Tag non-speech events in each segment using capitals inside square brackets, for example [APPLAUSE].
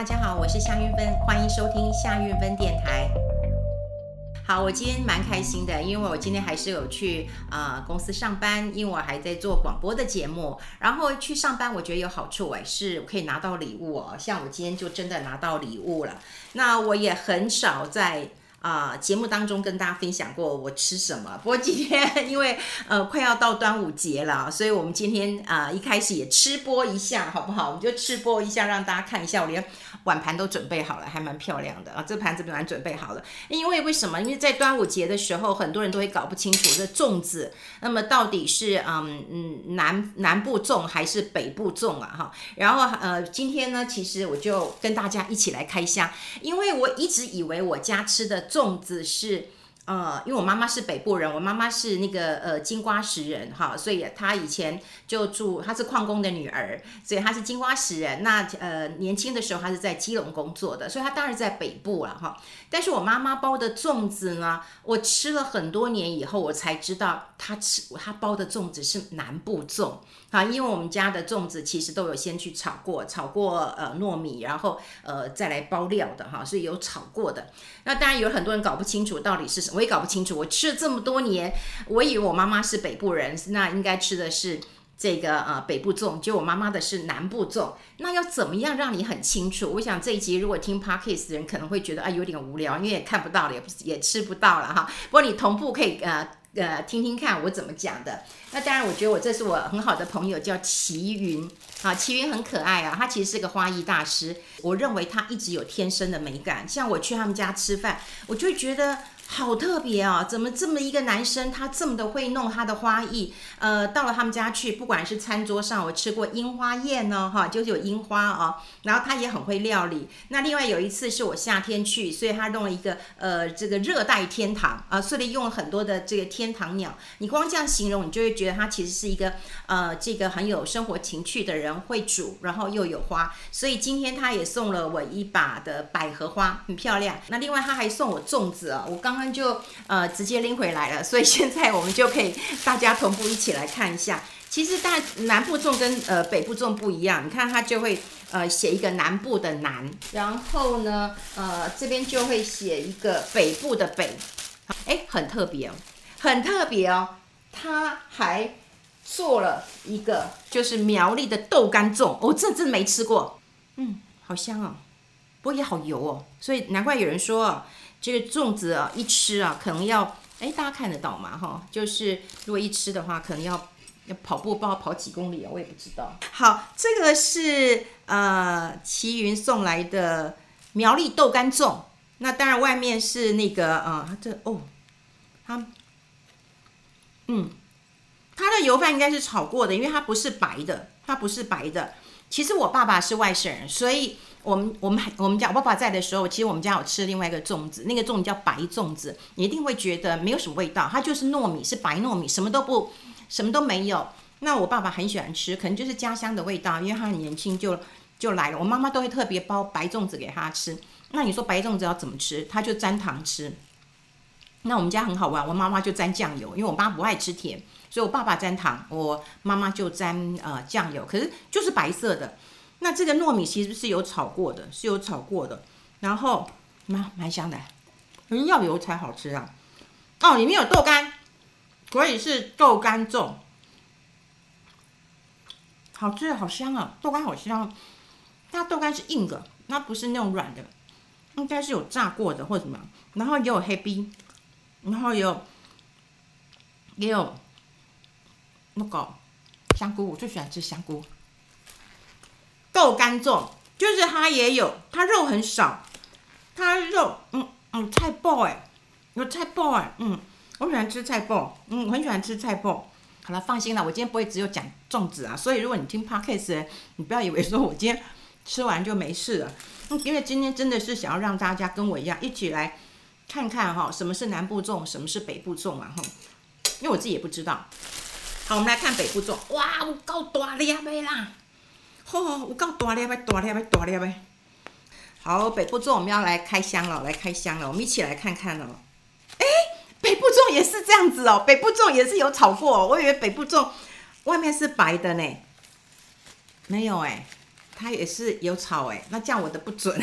大家好，我是夏韵芬，欢迎收听夏韵芬电台。好，我今天蛮开心的，因为我今天还是有去啊、公司上班，因为我还在做广播的节目。然后去上班，我觉得有好处哎，是可以拿到礼物哦。像我今天就真的拿到礼物了。那我也很少在。啊、节目当中跟大家分享过我吃什么。不过今天因为呃快要到端午节了，所以我们今天啊、一开始也吃播一下，好不好？我们就吃播一下，让大家看一下。我连碗盘都准备好了，还蛮漂亮的啊。这盘子本来准备好了。因为为什么？因为在端午节的时候，很多人都会搞不清楚这粽子，那么到底是嗯嗯南南部粽还是北部粽啊？哈。然后呃今天呢，其实我就跟大家一起来开箱，因为我一直以为我家吃的。粽子是，呃，因为我妈妈是北部人，我妈妈是那个呃金瓜石人哈，所以她以前就住，她是矿工的女儿，所以她是金瓜石人。那呃年轻的时候她是在基隆工作的，所以她当然在北部了哈。但是我妈妈包的粽子呢，我吃了很多年以后，我才知道她吃她包的粽子是南部粽。好，因为我们家的粽子其实都有先去炒过，炒过呃糯米，然后呃再来包料的哈，是有炒过的。那当然有很多人搞不清楚到底是什么，我也搞不清楚。我吃了这么多年，我以为我妈妈是北部人，那应该吃的是这个呃北部粽，结果我妈妈的是南部粽。那要怎么样让你很清楚？我想这一集如果听 Podcast 的人可能会觉得啊有点无聊，因为也看不到了，也也吃不到了哈。不过你同步可以呃。呃，听听看我怎么讲的。那当然，我觉得我这是我很好的朋友，叫齐云。啊，齐云很可爱啊，他其实是个花艺大师。我认为他一直有天生的美感。像我去他们家吃饭，我就觉得。好特别啊！怎么这么一个男生，他这么的会弄他的花艺？呃，到了他们家去，不管是餐桌上，我吃过樱花宴呢，哈，就是有樱花啊。然后他也很会料理。那另外有一次是我夏天去，所以他弄了一个呃这个热带天堂啊，所以用了很多的这个天堂鸟。你光这样形容，你就会觉得他其实是一个呃这个很有生活情趣的人，会煮，然后又有花。所以今天他也送了我一把的百合花，很漂亮。那另外他还送我粽子啊，我刚。就呃直接拎回来了，所以现在我们就可以大家同步一起来看一下。其实大南部粽跟呃北部粽不一样，你看它就会呃写一个南部的南，然后呢呃这边就会写一个北部的北，哎很特别哦，很特别哦。他还做了一个就是苗栗的豆干粽，我、哦、这真没吃过，嗯，好香哦，不过也好油哦，所以难怪有人说。这个粽子啊，一吃啊，可能要哎，大家看得到吗？哈，就是如果一吃的话，可能要要跑步，不知道跑几公里啊，我也不知道。好，这个是呃齐云送来的苗栗豆干粽，那当然外面是那个呃，这哦，它嗯，它的油饭应该是炒过的，因为它不是白的，它不是白的。其实我爸爸是外省人，所以。我们我们我们家我爸爸在的时候，其实我们家有吃另外一个粽子，那个粽子叫白粽子，你一定会觉得没有什么味道，它就是糯米，是白糯米，什么都不，什么都没有。那我爸爸很喜欢吃，可能就是家乡的味道，因为他很年轻就就来了。我妈妈都会特别包白粽子给他吃。那你说白粽子要怎么吃？他就沾糖吃。那我们家很好玩，我妈妈就沾酱油，因为我妈不爱吃甜，所以我爸爸沾糖，我妈妈就沾呃酱油，可是就是白色的。那这个糯米其实是有炒过的，是有炒过的，然后蛮蛮香的，要油才好吃啊。哦，里面有豆干，所以是豆干粽，好吃，好香啊！豆干好香，它豆干是硬的，它不是那种软的，应该是有炸过的或者什么。然后也有黑冰，然后有也有那个香菇，我最喜欢吃香菇。豆干粽就是它也有，它肉很少，它肉嗯嗯菜爆哎，有菜爆哎，嗯，我喜欢吃菜爆，嗯，我很喜欢吃菜爆。好了，放心了，我今天不会只有讲粽子啊，所以如果你听 podcast，你不要以为说我今天吃完就没事了，因为今天真的是想要让大家跟我一样一起来看看哈，什么是南部粽，什么是北部粽啊哈，因为我自己也不知道。好，我们来看北部粽，哇，有够大粒的啦！哦，我够大粒呗，大粒呗，大粒呗。好，北部粽我们要来开箱了，来开箱了，我们一起来看看哦。哎，北部粽也是这样子哦，北部粽也是有炒过哦，我以为北部粽外面是白的呢。没有哎，它也是有炒哎，那这样我的不准。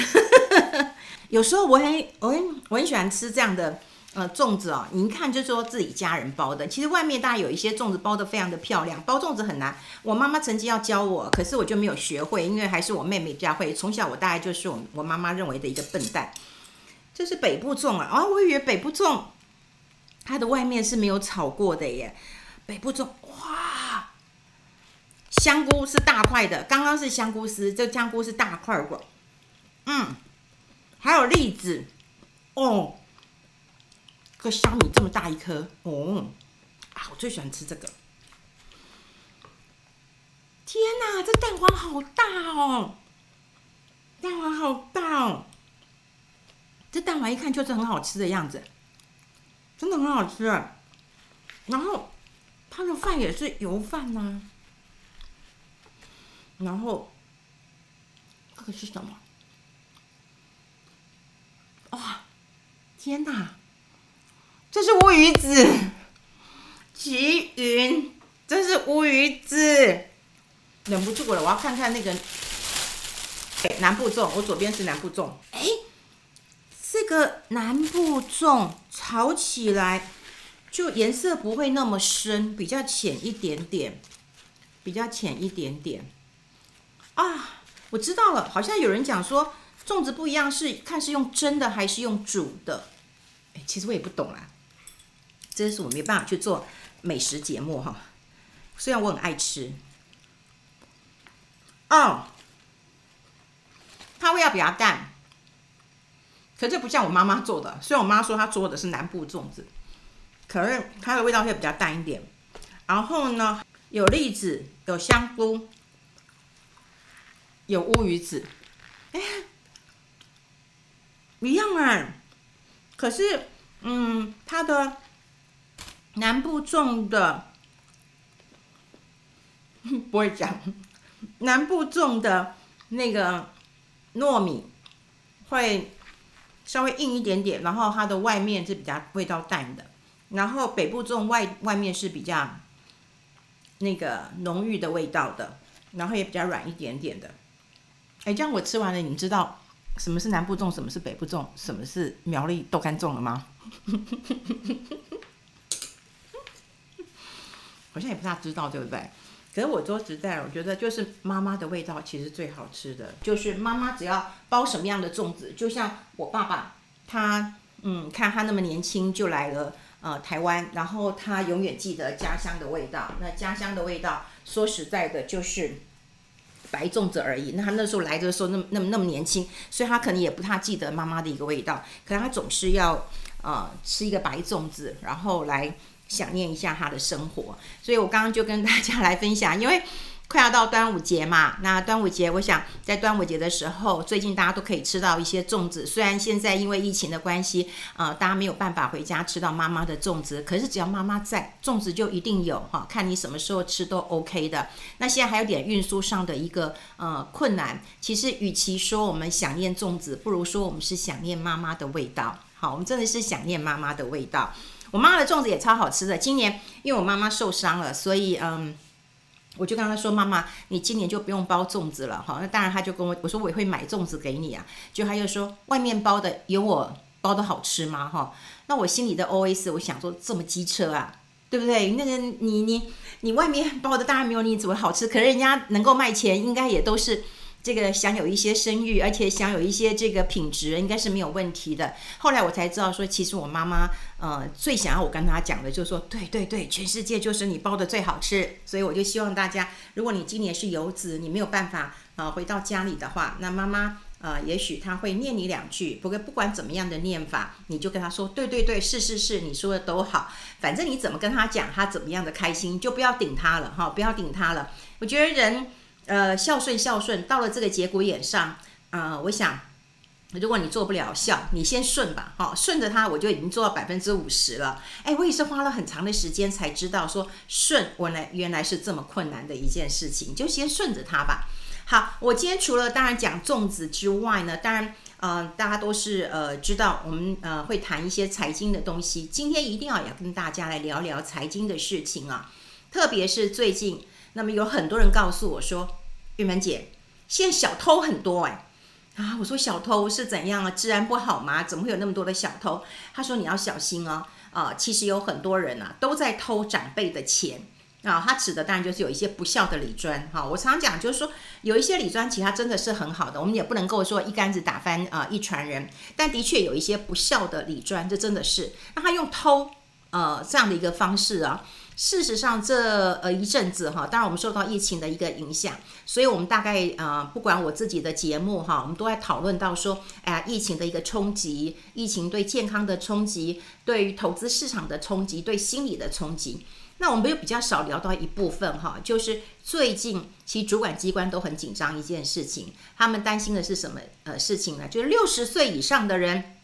有时候我很我很我很喜欢吃这样的呃粽子哦，你一看就说自己家人包的。其实外面大家有一些粽子包得非常的漂亮，包粽子很难。我妈妈曾经要教我，可是我就没有学会，因为还是我妹妹比较会。从小我大概就是我我妈妈认为的一个笨蛋。这是北部粽啊，哦，我以为北部粽它的外面是没有炒过的耶。北部粽哇，香菇是大块的，刚刚是香菇丝，这香菇是大块的，嗯。还有栗子，哦，个虾米这么大一颗，哦，啊，我最喜欢吃这个。天哪，这蛋黄好大哦，蛋黄好大哦，这蛋黄一看就是很好吃的样子，真的很好吃。然后它的饭也是油饭呐、然后这个是什么？哇，天哪！这是乌鱼子，齐云，这是乌鱼子，忍不住了，我要看看那个南部粽。我左边是南部粽，哎，这个南部粽炒起来就颜色不会那么深，比较浅一点点，比较浅一点点。啊，我知道了，好像有人讲说。粽子不一样，是看是用蒸的还是用煮的。哎，其实我也不懂啦，这是我没办法去做美食节目哈。虽然我很爱吃，哦，它味道比较淡，可这不像我妈妈做的。虽然我妈说她做的是南部粽子，可是它的味道会比较淡一点。然后呢，有栗子，有香菇，有乌鱼子，哎。一样啊，可是，嗯，它的南部种的 [LAUGHS] 不会讲，南部种的那个糯米会稍微硬一点点，然后它的外面是比较味道淡的，然后北部种外外面是比较那个浓郁的味道的，然后也比较软一点点的。哎，这样我吃完了，你知道？什么是南部粽？什么是北部粽？什么是苗栗豆干粽了吗？[LAUGHS] 好像也不大知道，对不对？可是我说实在，我觉得就是妈妈的味道其实最好吃的，就是妈妈只要包什么样的粽子，就像我爸爸，他嗯，看他那么年轻就来了呃台湾，然后他永远记得家乡的味道。那家乡的味道，说实在的，就是。白粽子而已。那他那时候来的时候，那么那么那么年轻，所以他可能也不太记得妈妈的一个味道。可能他总是要呃吃一个白粽子，然后来想念一下他的生活。所以我刚刚就跟大家来分享，因为。快要到端午节嘛，那端午节，我想在端午节的时候，最近大家都可以吃到一些粽子。虽然现在因为疫情的关系，呃，大家没有办法回家吃到妈妈的粽子，可是只要妈妈在，粽子就一定有哈。看你什么时候吃都 OK 的。那现在还有点运输上的一个呃困难。其实与其说我们想念粽子，不如说我们是想念妈妈的味道。好，我们真的是想念妈妈的味道。我妈妈的粽子也超好吃的。今年因为我妈妈受伤了，所以嗯。我就跟他说：“妈妈，你今年就不用包粽子了，哈。”那当然，他就跟我我说：“我也会买粽子给你啊。”就他又说：“外面包的有我包的好吃吗？”哈，那我心里的 OS，我想说：“这么机车啊，对不对？那个你你你外面包的当然没有你怎么好吃，可是人家能够卖钱，应该也都是。”这个享有一些声誉，而且享有一些这个品质，应该是没有问题的。后来我才知道说，其实我妈妈呃最想要我跟她讲的，就是说，对对对，全世界就是你包的最好吃。所以我就希望大家，如果你今年是游子，你没有办法呃回到家里的话，那妈妈呃也许她会念你两句。不过不管怎么样的念法，你就跟她说，对对对，是是是，你说的都好。反正你怎么跟她讲，她怎么样的开心，就不要顶她了哈，不要顶她了。我觉得人。呃，孝顺孝顺，到了这个节骨眼上，啊、呃，我想，如果你做不了孝，你先顺吧，好、顺着他，我就已经做到百分之五十了。哎，我也是花了很长的时间才知道说顺，我来原来是这么困难的一件事情，就先顺着他吧。好，我今天除了当然讲粽子之外呢，当然，呃，大家都是呃知道我们呃会谈一些财经的东西，今天一定要要跟大家来聊聊财经的事情啊，特别是最近。那么有很多人告诉我说：“玉门姐，现在小偷很多哎。啊，我说小偷是怎样啊？治安不好吗？怎么会有那么多的小偷？他说你要小心哦。啊，其实有很多人啊都在偷长辈的钱啊。他指的当然就是有一些不孝的李专哈。我常常讲就是说，有一些李专其实他真的是很好的，我们也不能够说一竿子打翻啊一船人。但的确有一些不孝的李专，这真的是那他用偷呃这样的一个方式啊。事实上这，呃一阵子哈，当然我们受到疫情的一个影响，所以我们大概呃，不管我自己的节目哈，我们都在讨论到说，哎呀，疫情的一个冲击，疫情对健康的冲击，对于投资市场的冲击，对心理的冲击。那我们又比较少聊到一部分哈，就是最近其实主管机关都很紧张一件事情，他们担心的是什么呃事情呢？就是六十岁以上的人，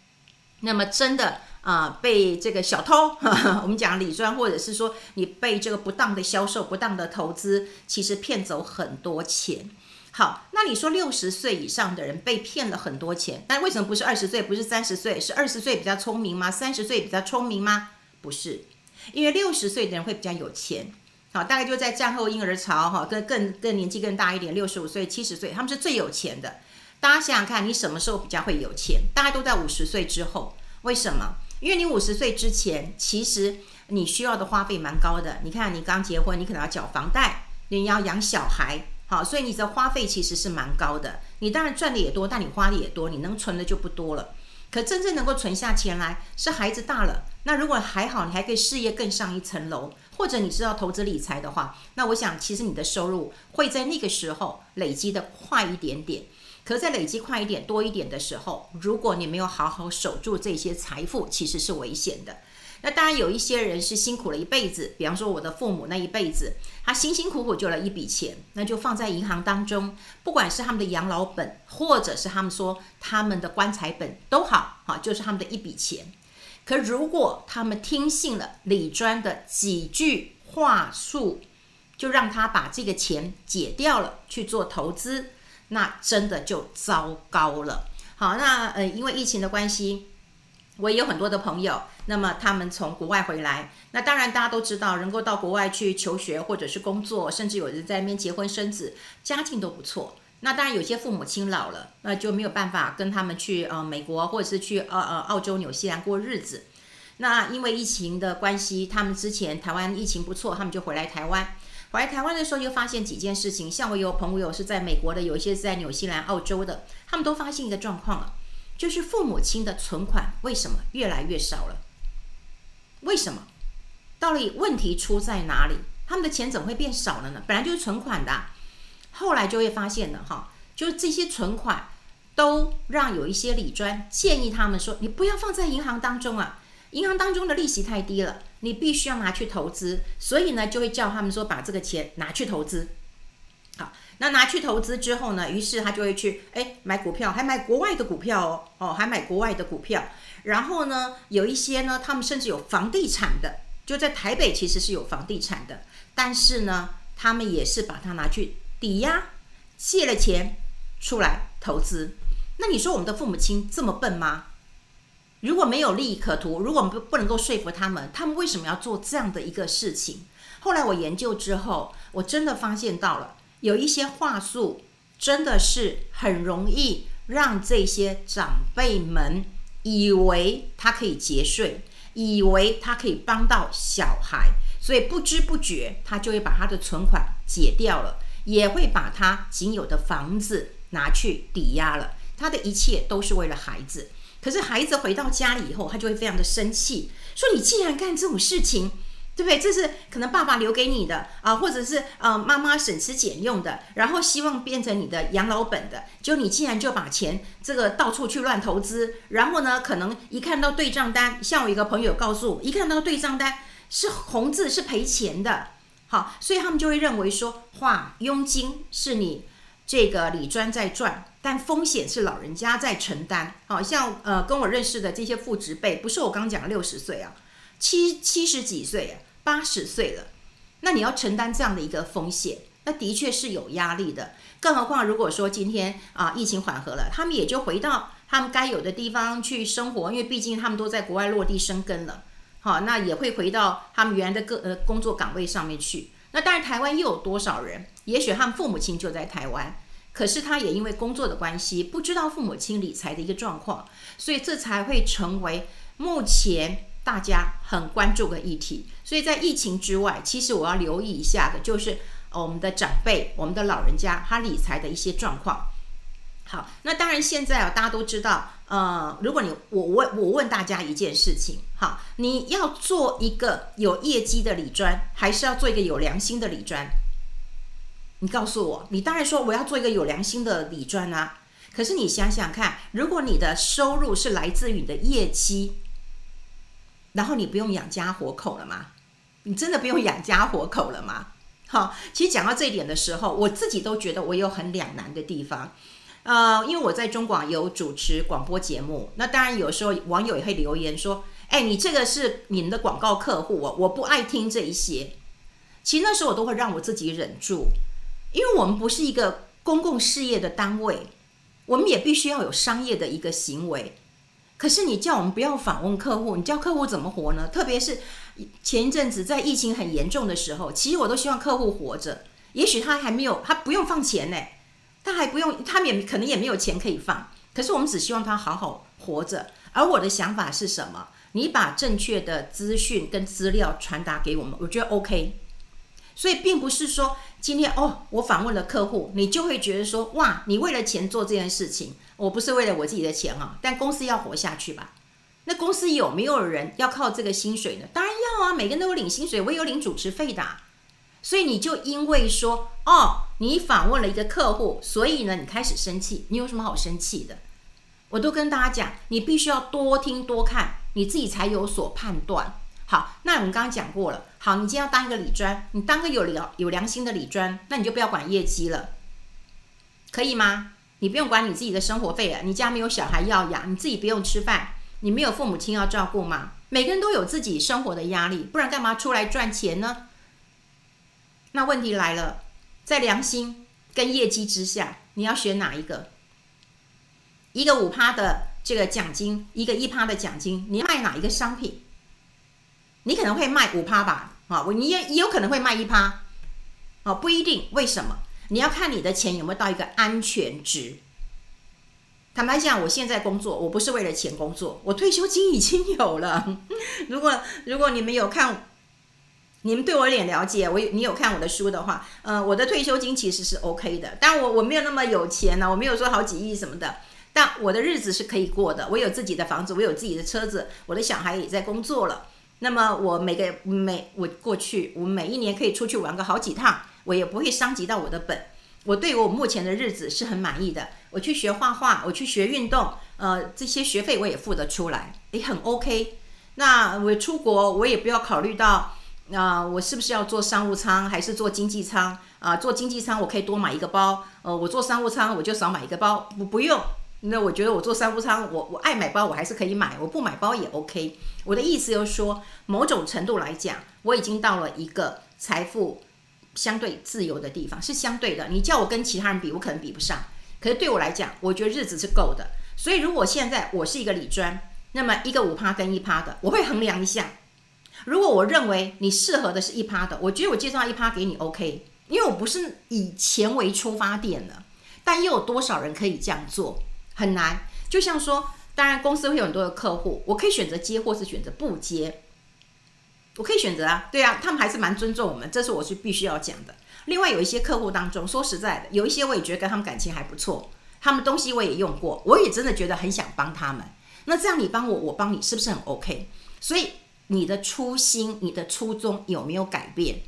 那么真的。啊、被这个小偷，呵 [LAUGHS] 呵我们讲理专，或者是说你被这个不当的销售、不当的投资，其实骗走很多钱。好，那你说六十岁以上的人被骗了很多钱，但为什么不是二十岁，不是三十岁？是二十岁比较聪明吗？三十岁比较聪明吗？不是，因为六十岁的人会比较有钱。好，大概就在战后婴儿潮，哈，跟更更年纪更大一点，六十五岁、七十岁，他们是最有钱的。大家想想看，你什么时候比较会有钱？大概都在五十岁之后。为什么？因为你五十岁之前，其实你需要的花费蛮高的。你看，你刚结婚，你可能要缴房贷，你要养小孩，好，所以你的花费其实是蛮高的。你当然赚的也多，但你花的也多，你能存的就不多了。可真正能够存下钱来，是孩子大了。那如果还好，你还可以事业更上一层楼，或者你知道投资理财的话，那我想其实你的收入会在那个时候累积的快一点点。可在累积快一点、多一点的时候，如果你没有好好守住这些财富，其实是危险的。那当然有一些人是辛苦了一辈子，比方说我的父母那一辈子，他辛辛苦苦就了一笔钱，那就放在银行当中，不管是他们的养老本，或者是他们说他们的棺材本都好，哈，就是他们的一笔钱。可如果他们听信了李专的几句话术，就让他把这个钱解掉了去做投资。那真的就糟糕了。好，那呃，因为疫情的关系，我也有很多的朋友，那么他们从国外回来。那当然大家都知道，能够到国外去求学或者是工作，甚至有人在那边结婚生子，家境都不错。那当然有些父母亲老了，那就没有办法跟他们去呃美国或者是去呃呃澳洲、纽西兰过日子。那因为疫情的关系，他们之前台湾疫情不错，他们就回来台湾。回来台湾的时候，就发现几件事情。像我有朋友是在美国的，有一些是在纽西兰、澳洲的，他们都发现一个状况了，就是父母亲的存款为什么越来越少了？为什么？到底问题出在哪里？他们的钱怎么会变少了呢？本来就是存款的，后来就会发现了哈，就是这些存款都让有一些理专建议他们说，你不要放在银行当中啊。银行当中的利息太低了，你必须要拿去投资，所以呢，就会叫他们说把这个钱拿去投资。好，那拿去投资之后呢，于是他就会去哎买股票，还买国外的股票哦，哦还买国外的股票。然后呢，有一些呢，他们甚至有房地产的，就在台北其实是有房地产的，但是呢，他们也是把它拿去抵押，借了钱出来投资。那你说我们的父母亲这么笨吗？如果没有利益可图，如果不不能够说服他们，他们为什么要做这样的一个事情？后来我研究之后，我真的发现到了有一些话术，真的是很容易让这些长辈们以为他可以节税，以为他可以帮到小孩，所以不知不觉他就会把他的存款解掉了，也会把他仅有的房子拿去抵押了，他的一切都是为了孩子。可是孩子回到家里以后，他就会非常的生气，说：“你既然干这种事情，对不对？这是可能爸爸留给你的啊，或者是呃妈妈省吃俭用的，然后希望变成你的养老本的。就你既然就把钱这个到处去乱投资，然后呢，可能一看到对账单，像我一个朋友告诉我，一看到对账单是红字，是赔钱的。好，所以他们就会认为说，哇，佣金是你这个理专在赚。”但风险是老人家在承担，好像呃跟我认识的这些父职辈，不是我刚讲六十岁啊，七七十几岁啊，八十岁了，那你要承担这样的一个风险，那的确是有压力的。更何况如果说今天啊疫情缓和了，他们也就回到他们该有的地方去生活，因为毕竟他们都在国外落地生根了，好，那也会回到他们原来的个呃工作岗位上面去。那当然台湾又有多少人？也许他们父母亲就在台湾。可是他也因为工作的关系，不知道父母亲理财的一个状况，所以这才会成为目前大家很关注的议题。所以在疫情之外，其实我要留意一下的就是我们的长辈、我们的老人家他理财的一些状况。好，那当然现在啊，大家都知道，呃，如果你我问我问大家一件事情，好，你要做一个有业绩的理专，还是要做一个有良心的理专？你告诉我，你当然说我要做一个有良心的理专啊。可是你想想看，如果你的收入是来自于你的业绩，然后你不用养家活口了吗？你真的不用养家活口了吗？好，其实讲到这一点的时候，我自己都觉得我有很两难的地方。呃，因为我在中广有主持广播节目，那当然有时候网友也会留言说：“哎，你这个是你们的广告客户哦，我不爱听这一些。”其实那时候我都会让我自己忍住，因为我们不是一个公共事业的单位，我们也必须要有商业的一个行为。可是你叫我们不要访问客户，你叫客户怎么活呢？特别是前一阵子在疫情很严重的时候，其实我都希望客户活着。也许他还没有，他不用放钱呢。他还不用，他们也可能也没有钱可以放。可是我们只希望他好好活着。而我的想法是什么？你把正确的资讯跟资料传达给我们，我觉得 OK。所以并不是说今天哦，我访问了客户，你就会觉得说哇，你为了钱做这件事情。我不是为了我自己的钱啊，但公司要活下去吧？那公司有没有人要靠这个薪水呢？当然要啊，每个人都有领薪水，我也有领主持费的。所以你就因为说哦，你访问了一个客户，所以呢，你开始生气。你有什么好生气的？我都跟大家讲，你必须要多听多看，你自己才有所判断。好，那我们刚刚讲过了。好，你今天要当一个理专，你当个有良有良心的理专，那你就不要管业绩了，可以吗？你不用管你自己的生活费了，你家没有小孩要养，你自己不用吃饭，你没有父母亲要照顾吗？每个人都有自己生活的压力，不然干嘛出来赚钱呢？那问题来了，在良心跟业绩之下，你要选哪一个？一个五趴的这个奖金，一个一趴的奖金，你要卖哪一个商品？你可能会卖五趴吧，啊，你也也有可能会卖一趴，啊，不一定。为什么？你要看你的钱有没有到一个安全值。坦白讲，我现在工作，我不是为了钱工作，我退休金已经有了。[LAUGHS] 如果如果你们有看。你们对我有点了解，我有你有看我的书的话，呃，我的退休金其实是 OK 的，但我我没有那么有钱呢，我没有说好几亿什么的，但我的日子是可以过的。我有自己的房子，我有自己的车子，我的小孩也在工作了。那么我每个每我过去，我每一年可以出去玩个好几趟，我也不会伤及到我的本。我对我目前的日子是很满意的。我去学画画，我去学运动，呃，这些学费我也付得出来，也很 OK。那我出国，我也不要考虑到。那、我是不是要做商务舱还是做经济舱啊、呃？坐经济舱我可以多买一个包，呃，我做商务舱我就少买一个包，不不用。那我觉得我做商务舱，我我爱买包我还是可以买，我不买包也 OK。我的意思就是说，某种程度来讲，我已经到了一个财富相对自由的地方，是相对的。你叫我跟其他人比，我可能比不上。可是对我来讲，我觉得日子是够的。所以如果现在我是一个理专，那么一个五趴跟一趴的，我会衡量一下。如果我认为你适合的是一趴的，我觉得我介绍一趴给你 OK，因为我不是以钱为出发点的，但又有多少人可以这样做？很难。就像说，当然公司会有很多的客户，我可以选择接或是选择不接，我可以选择啊，对啊，他们还是蛮尊重我们，这是我是必须要讲的。另外有一些客户当中，说实在的，有一些我也觉得跟他们感情还不错，他们东西我也用过，我也真的觉得很想帮他们。那这样你帮我，我帮你，是不是很 OK？所以。你的初心、你的初衷有没有改变？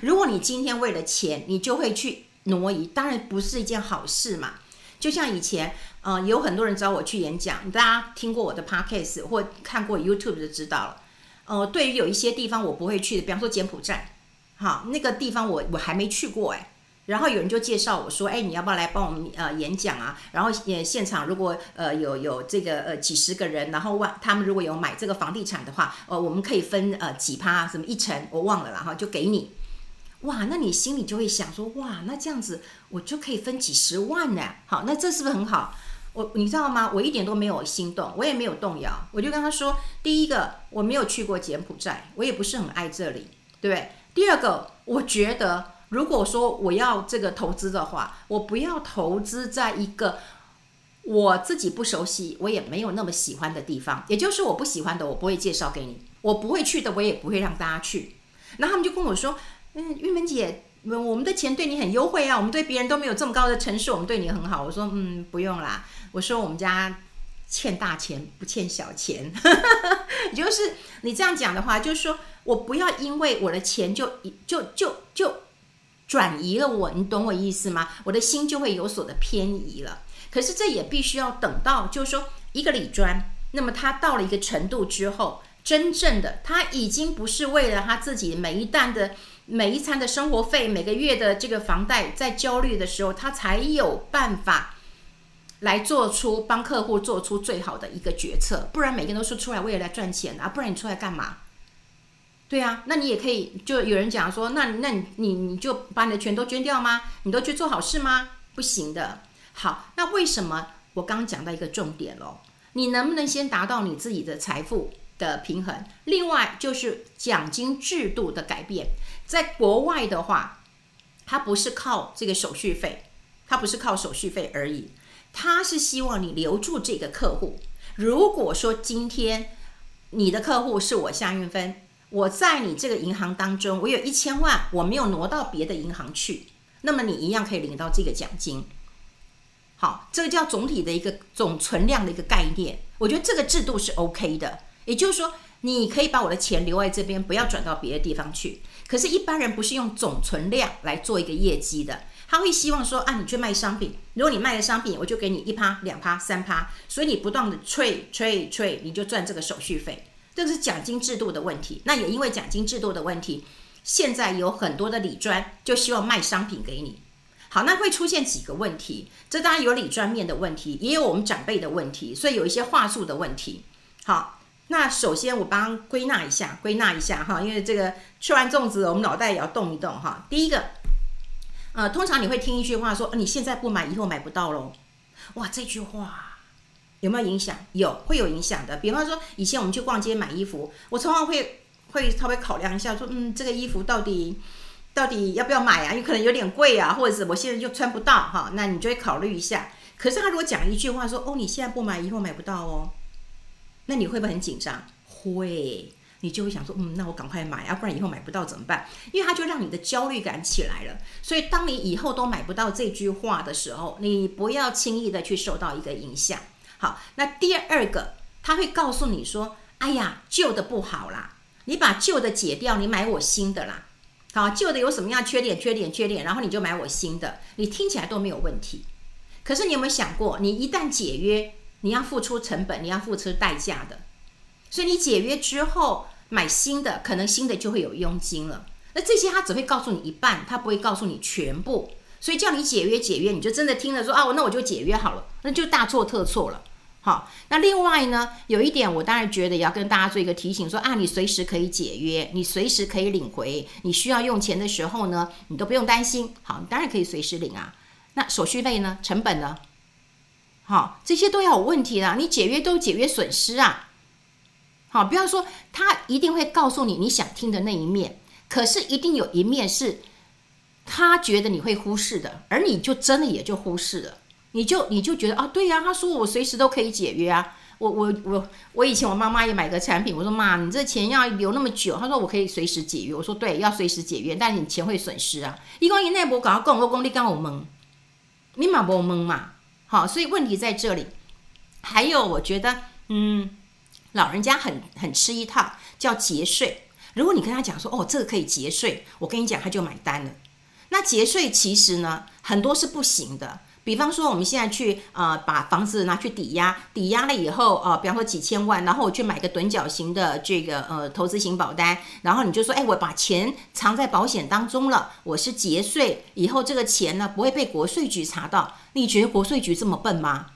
如果你今天为了钱，你就会去挪移，当然不是一件好事嘛。就像以前，呃，有很多人找我去演讲，大家听过我的 podcast 或看过 YouTube 就知道了。呃，对于有一些地方我不会去的，比方说柬埔寨，好，那个地方我我还没去过哎。然后有人就介绍我说：“哎，你要不要来帮我们呃演讲啊？然后也现场如果呃有有这个呃几十个人，然后万他们如果有买这个房地产的话，呃我们可以分呃几趴什么一层，我忘了，然后就给你。哇，那你心里就会想说，哇，那这样子我就可以分几十万呢。好，那这是不是很好？我你知道吗？我一点都没有心动，我也没有动摇，我就跟他说：第一个，我没有去过柬埔寨，我也不是很爱这里，对不对？第二个，我觉得。如果说我要这个投资的话，我不要投资在一个我自己不熟悉、我也没有那么喜欢的地方。也就是我不喜欢的，我不会介绍给你；我不会去的，我也不会让大家去。然后他们就跟我说：“嗯，玉门姐，我们的钱对你很优惠啊，我们对别人都没有这么高的城市，我们对你很好。”我说：“嗯，不用啦。”我说：“我们家欠大钱不欠小钱。[LAUGHS] ”就是你这样讲的话，就是说我不要因为我的钱就就就就转移了我，你懂我意思吗？我的心就会有所的偏移了。可是这也必须要等到，就是说一个理专，那么他到了一个程度之后。真正的他已经不是为了他自己每一单的每一餐的生活费，每个月的这个房贷在焦虑的时候，他才有办法来做出帮客户做出最好的一个决策。不然每个人都是出来为了来赚钱啊，不然你出来干嘛？对啊，那你也可以，就有人讲说，那那你你你就把你的钱都捐掉吗？你都去做好事吗？不行的。好，那为什么我刚刚讲到一个重点喽？你能不能先达到你自己的财富的平衡，另外就是奖金制度的改变。在国外的话，它不是靠这个手续费，它不是靠手续费而已，它是希望你留住这个客户。如果说今天你的客户是我夏运芬，我在你这个银行当中，我有一千万，我没有挪到别的银行去，那么你一样可以领到这个奖金。好，这个叫总体的一个总存量的一个概念，我觉得这个制度是 OK 的。也就是说，你可以把我的钱留在这边，不要转到别的地方去。可是，一般人不是用总存量来做一个业绩的，他会希望说啊，你去卖商品，如果你卖的商品，我就给你一趴、两趴、三趴，所以你不断的 trade trade trade，你就赚这个手续费。这是奖金制度的问题。那也因为奖金制度的问题，现在有很多的理专就希望卖商品给你。好，那会出现几个问题，这当然有理专面的问题，也有我们长辈的问题，所以有一些话术的问题。好。那首先我帮归纳一下，归纳一下哈，因为这个吃完粽子，我们脑袋也要动一动哈。第一个，呃，通常你会听一句话说，你现在不买，以后买不到喽。哇，这句话有没有影响？有，会有影响的。比方说，以前我们去逛街买衣服，我常常会会稍微考量一下，说，嗯，这个衣服到底到底要不要买啊？有可能有点贵啊，或者是我现在就穿不到哈，那你就会考虑一下。可是他如果讲一句话说，哦，你现在不买，以后买不到哦。那你会不会很紧张？会，你就会想说，嗯，那我赶快买啊，不然以后买不到怎么办？因为它就让你的焦虑感起来了。所以，当你以后都买不到这句话的时候，你不要轻易的去受到一个影响。好，那第二个，他会告诉你说，哎呀，旧的不好啦，你把旧的解掉，你买我新的啦。好，旧的有什么样缺点？缺点，缺点，然后你就买我新的，你听起来都没有问题。可是你有没有想过，你一旦解约？你要付出成本，你要付出代价的，所以你解约之后买新的，可能新的就会有佣金了。那这些他只会告诉你一半，他不会告诉你全部。所以叫你解约解约，你就真的听了说啊，那我就解约好了，那就大错特错了。好，那另外呢，有一点我当然觉得也要跟大家做一个提醒说，啊，你随时可以解约，你随时可以领回，你需要用钱的时候呢，你都不用担心。好，你当然可以随时领啊。那手续费呢？成本呢？好，这些都要有问题啦。你解约都解约损失啊。好，不要说他一定会告诉你你想听的那一面，可是一定有一面是他觉得你会忽视的，而你就真的也就忽视了。你就你就觉得啊，对呀，他说我随时都可以解约啊。我我我我以前我妈妈也买个产品，我说妈，你这钱要留那么久，她说我可以随时解约。我说对，要随时解约，但你钱会损失啊。一公一内部搞到更多功力，刚我懵，你嘛不懵嘛？好，所以问题在这里。还有，我觉得，嗯，老人家很很吃一套叫节税。如果你跟他讲说，哦，这个可以节税，我跟你讲，他就买单了。那节税其实呢，很多是不行的。比方说，我们现在去呃把房子拿去抵押，抵押了以后，呃，比方说几千万，然后我去买个趸缴型的这个呃投资型保单，然后你就说，哎，我把钱藏在保险当中了，我是节税，以后这个钱呢不会被国税局查到。你觉得国税局这么笨吗？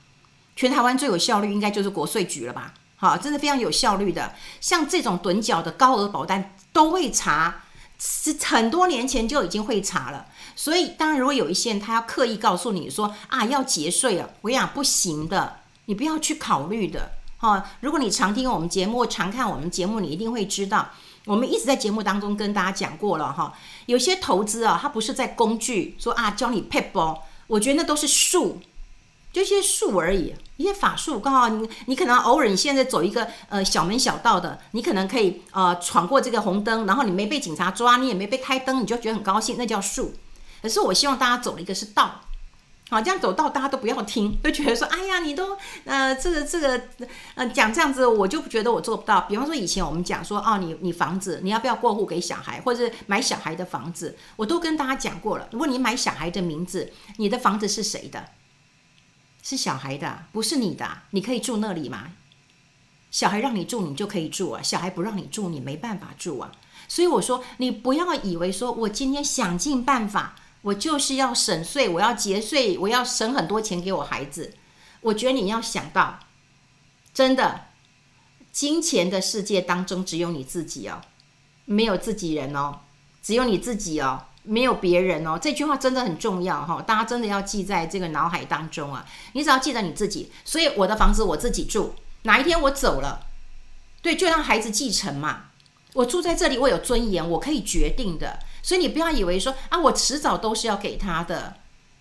全台湾最有效率应该就是国税局了吧？好，真的非常有效率的，像这种趸缴的高额保单都会查，是很多年前就已经会查了。所以，当然，如果有一些人他要刻意告诉你说啊，要节税啊，我跟你讲不行的，你不要去考虑的。哈，如果你常听我们节目，常看我们节目，你一定会知道，我们一直在节目当中跟大家讲过了哈，有些投资啊，它不是在工具说啊教你撇步，我觉得那都是术，就一些术而已，一些法术。刚好你你可能偶尔你现在走一个呃小门小道的，你可能可以呃闯过这个红灯，然后你没被警察抓，你也没被开灯，你就觉得很高兴，那叫术。可是我希望大家走的一个是道。好，这样走到大家都不要听，都觉得说，哎呀，你都呃，这个这个，呃，讲这样子，我就不觉得我做不到。比方说以前我们讲说，哦，你你房子你要不要过户给小孩，或者是买小孩的房子，我都跟大家讲过了。如果你买小孩的名字，你的房子是谁的？是小孩的，不是你的，你可以住那里吗？小孩让你住，你就可以住啊；小孩不让你住，你没办法住啊。所以我说，你不要以为说我今天想尽办法。我就是要省税，我要节税，我要省很多钱给我孩子。我觉得你要想到，真的，金钱的世界当中只有你自己哦，没有自己人哦，只有你自己哦，没有别人哦。这句话真的很重要哈，大家真的要记在这个脑海当中啊。你只要记得你自己，所以我的房子我自己住，哪一天我走了，对，就让孩子继承嘛。我住在这里，我有尊严，我可以决定的。所以你不要以为说啊，我迟早都是要给他的，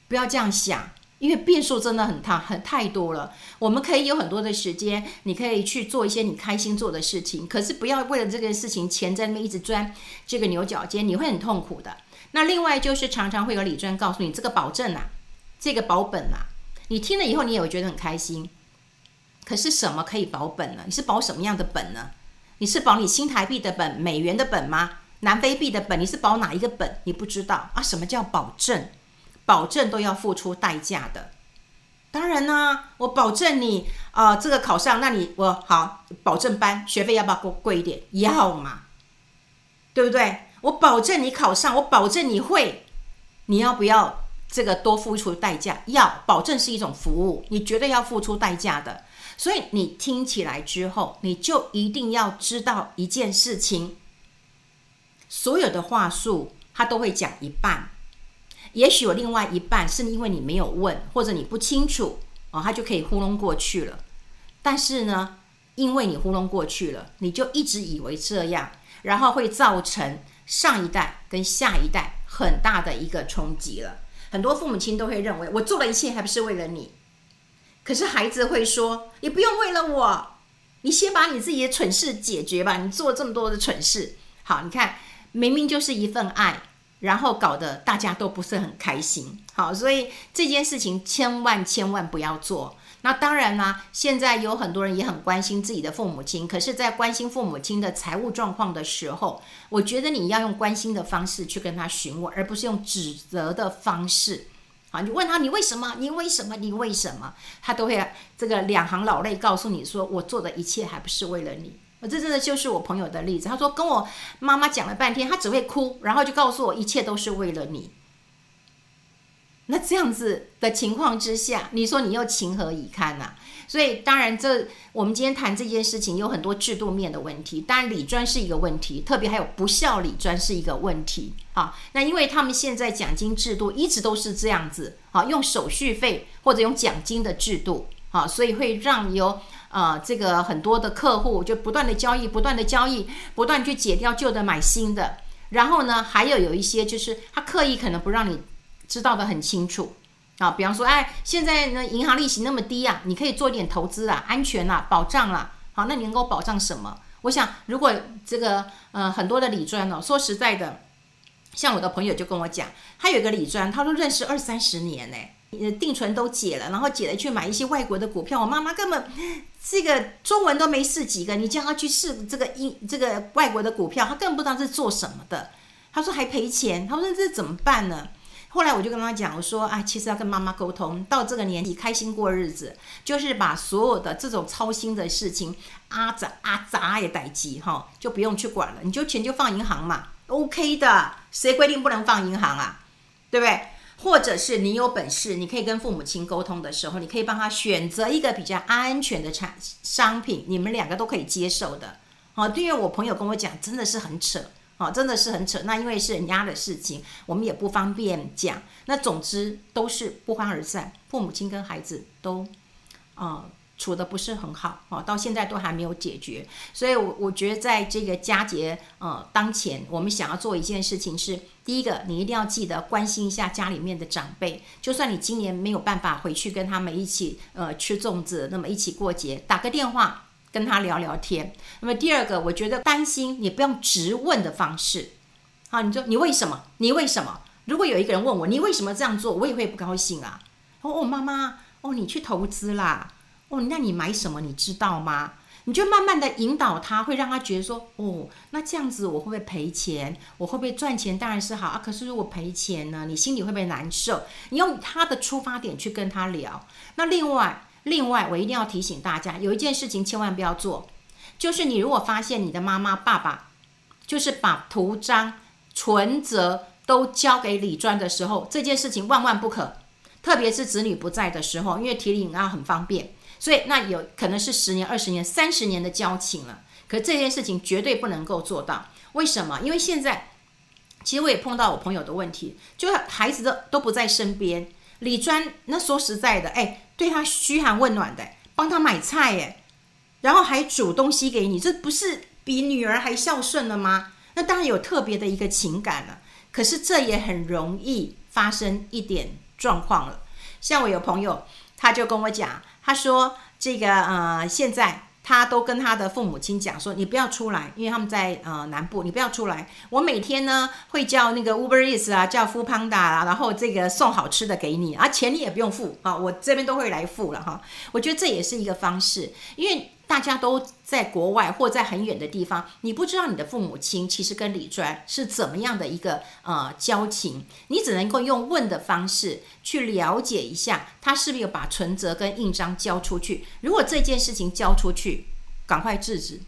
不要这样想，因为变数真的很大，很太多了。我们可以有很多的时间，你可以去做一些你开心做的事情，可是不要为了这件事情，钱在那边一直钻这个牛角尖，你会很痛苦的。那另外就是常常会有理专告诉你这个保证啊，这个保本啊，你听了以后你也会觉得很开心。可是什么可以保本呢？你是保什么样的本呢？你是保你新台币的本、美元的本吗？南非币的本，你是保哪一个本？你不知道啊？什么叫保证？保证都要付出代价的。当然呢、啊，我保证你啊、这个考上，那你我好保证班学费要不要贵贵一点？要嘛，对不对？我保证你考上，我保证你会，你要不要这个多付出代价？要，保证是一种服务，你绝对要付出代价的。所以你听起来之后，你就一定要知道一件事情。所有的话术，他都会讲一半，也许有另外一半是因为你没有问，或者你不清楚哦，他就可以糊弄过去了。但是呢，因为你糊弄过去了，你就一直以为这样，然后会造成上一代跟下一代很大的一个冲击了。很多父母亲都会认为，我做了一切还不是为了你？可是孩子会说，你不用为了我，你先把你自己的蠢事解决吧。你做这么多的蠢事，好，你看。明明就是一份爱，然后搞得大家都不是很开心。好，所以这件事情千万千万不要做。那当然啦，现在有很多人也很关心自己的父母亲，可是，在关心父母亲的财务状况的时候，我觉得你要用关心的方式去跟他询问，而不是用指责的方式。好，你问他你为什么？你为什么？你为什么？他都会这个两行老泪告诉你说：“我做的一切还不是为了你。”我这真的就是我朋友的例子。他说跟我妈妈讲了半天，他只会哭，然后就告诉我一切都是为了你。那这样子的情况之下，你说你又情何以堪呐？所以当然，这我们今天谈这件事情有很多制度面的问题。当然，理专是一个问题，特别还有不孝理专是一个问题。好，那因为他们现在奖金制度一直都是这样子，好，用手续费或者用奖金的制度，好，所以会让有。呃，这个很多的客户就不断的交易，不断的交易，不断去解掉旧的买新的。然后呢，还有有一些就是他刻意可能不让你知道的很清楚啊，比方说，哎，现在呢银行利息那么低啊，你可以做一点投资啊，安全啦、啊，保障啦、啊。好，那你能够保障什么？我想，如果这个呃很多的理专哦，说实在的，像我的朋友就跟我讲，他有一个理专，他说认识二三十年呢。定存都解了，然后解了去买一些外国的股票。我妈妈根本这个中文都没试几个，你叫她去试这个英这个外国的股票，她根本不知道是做什么的。她说还赔钱，她说这怎么办呢？后来我就跟他讲，我说啊，其实要跟妈妈沟通，到这个年纪开心过日子，就是把所有的这种操心的事情啊杂啊杂也待机哈，就不用去管了，你就钱就放银行嘛，OK 的，谁规定不能放银行啊？对不对？或者是你有本事，你可以跟父母亲沟通的时候，你可以帮他选择一个比较安全的产商品，你们两个都可以接受的。好，对于我朋友跟我讲，真的是很扯，好，真的是很扯。那因为是人家的事情，我们也不方便讲。那总之都是不欢而散，父母亲跟孩子都啊、呃、处得不是很好啊，到现在都还没有解决。所以，我我觉得在这个佳节呃当前，我们想要做一件事情是：第一个，你一定要记得关心一下家里面的长辈，就算你今年没有办法回去跟他们一起呃吃粽子，那么一起过节，打个电话跟他聊聊天。那么第二个，我觉得担心你不用直问的方式，好，你说你为什么？你为什么？如果有一个人问我，你为什么这样做，我也会不高兴啊。哦，哦，妈妈，哦，你去投资啦，哦，那你买什么？你知道吗？你就慢慢的引导他，会让他觉得说，哦，那这样子我会不会赔钱？我会不会赚钱？当然是好啊。可是如果赔钱呢？你心里会不会难受？你用他的出发点去跟他聊。那另外，另外，我一定要提醒大家，有一件事情千万不要做，就是你如果发现你的妈妈、爸爸，就是把图章、存折都交给李专的时候，这件事情万万不可。特别是子女不在的时候，因为提领要很方便，所以那有可能是十年、二十年、三十年的交情了。可这件事情绝对不能够做到。为什么？因为现在其实我也碰到我朋友的问题，就是孩子都都不在身边，李专那说实在的，哎，对他嘘寒问暖的，帮他买菜，哎，然后还煮东西给你，这不是比女儿还孝顺了吗？那当然有特别的一个情感了。可是这也很容易发生一点。状况了，像我有朋友，他就跟我讲，他说这个呃，现在他都跟他的父母亲讲说，你不要出来，因为他们在呃南部，你不要出来。我每天呢会叫那个 Uber Eats 啊，叫 Foodpanda 啊，然后这个送好吃的给你，啊钱你也不用付啊，我这边都会来付了哈。我觉得这也是一个方式，因为。大家都在国外或在很远的地方，你不知道你的父母亲其实跟李专是怎么样的一个呃交情，你只能够用问的方式去了解一下，他是不是有把存折跟印章交出去。如果这件事情交出去，赶快制止，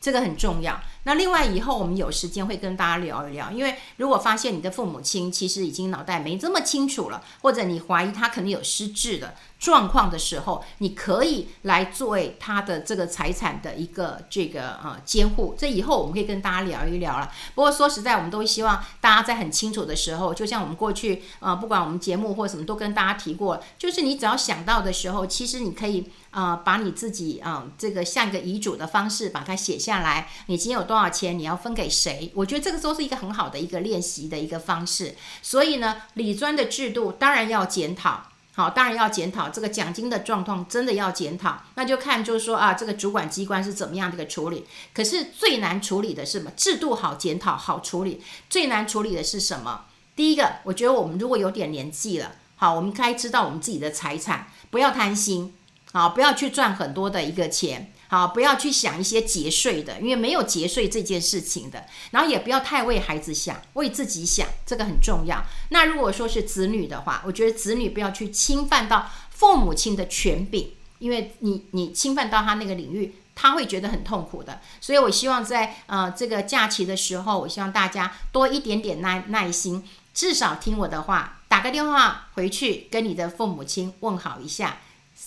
这个很重要。那另外以后我们有时间会跟大家聊一聊，因为如果发现你的父母亲其实已经脑袋没这么清楚了，或者你怀疑他可能有失智的状况的时候，你可以来作为他的这个财产的一个这个呃监护。这以后我们可以跟大家聊一聊了。不过说实在，我们都希望大家在很清楚的时候，就像我们过去呃不管我们节目或什么都跟大家提过，就是你只要想到的时候，其实你可以呃把你自己啊、这个像一个遗嘱的方式把它写下来，你今天有。多少钱你要分给谁？我觉得这个都是一个很好的一个练习的一个方式。所以呢，理专的制度当然要检讨，好，当然要检讨这个奖金的状况，真的要检讨。那就看就是说啊，这个主管机关是怎么样的一个处理。可是最难处理的是什么？制度好检讨好处理，最难处理的是什么？第一个，我觉得我们如果有点年纪了，好，我们该知道我们自己的财产，不要贪心，好，不要去赚很多的一个钱。好，不要去想一些节税的，因为没有节税这件事情的。然后也不要太为孩子想，为自己想，这个很重要。那如果说是子女的话，我觉得子女不要去侵犯到父母亲的权柄，因为你你侵犯到他那个领域，他会觉得很痛苦的。所以我希望在呃这个假期的时候，我希望大家多一点点耐耐心，至少听我的话，打个电话回去跟你的父母亲问好一下。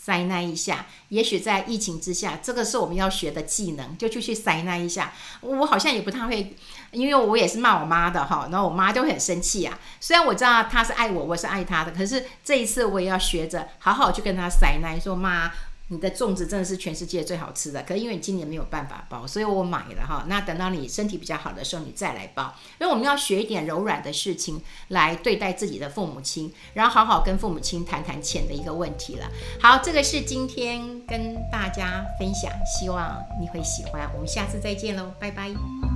塞那一下，也许在疫情之下，这个是我们要学的技能，就去去塞那一下。我好像也不太会，因为我也是骂我妈的哈，然后我妈就很生气啊。虽然我知道她是爱我，我是爱她的，可是这一次我也要学着好好去跟她塞那，说妈。你的粽子真的是全世界最好吃的，可是因为你今年没有办法包，所以我买了哈。那等到你身体比较好的时候，你再来包。因为我们要学一点柔软的事情来对待自己的父母亲，然后好好跟父母亲谈谈钱的一个问题了。好，这个是今天跟大家分享，希望你会喜欢。我们下次再见喽，拜拜。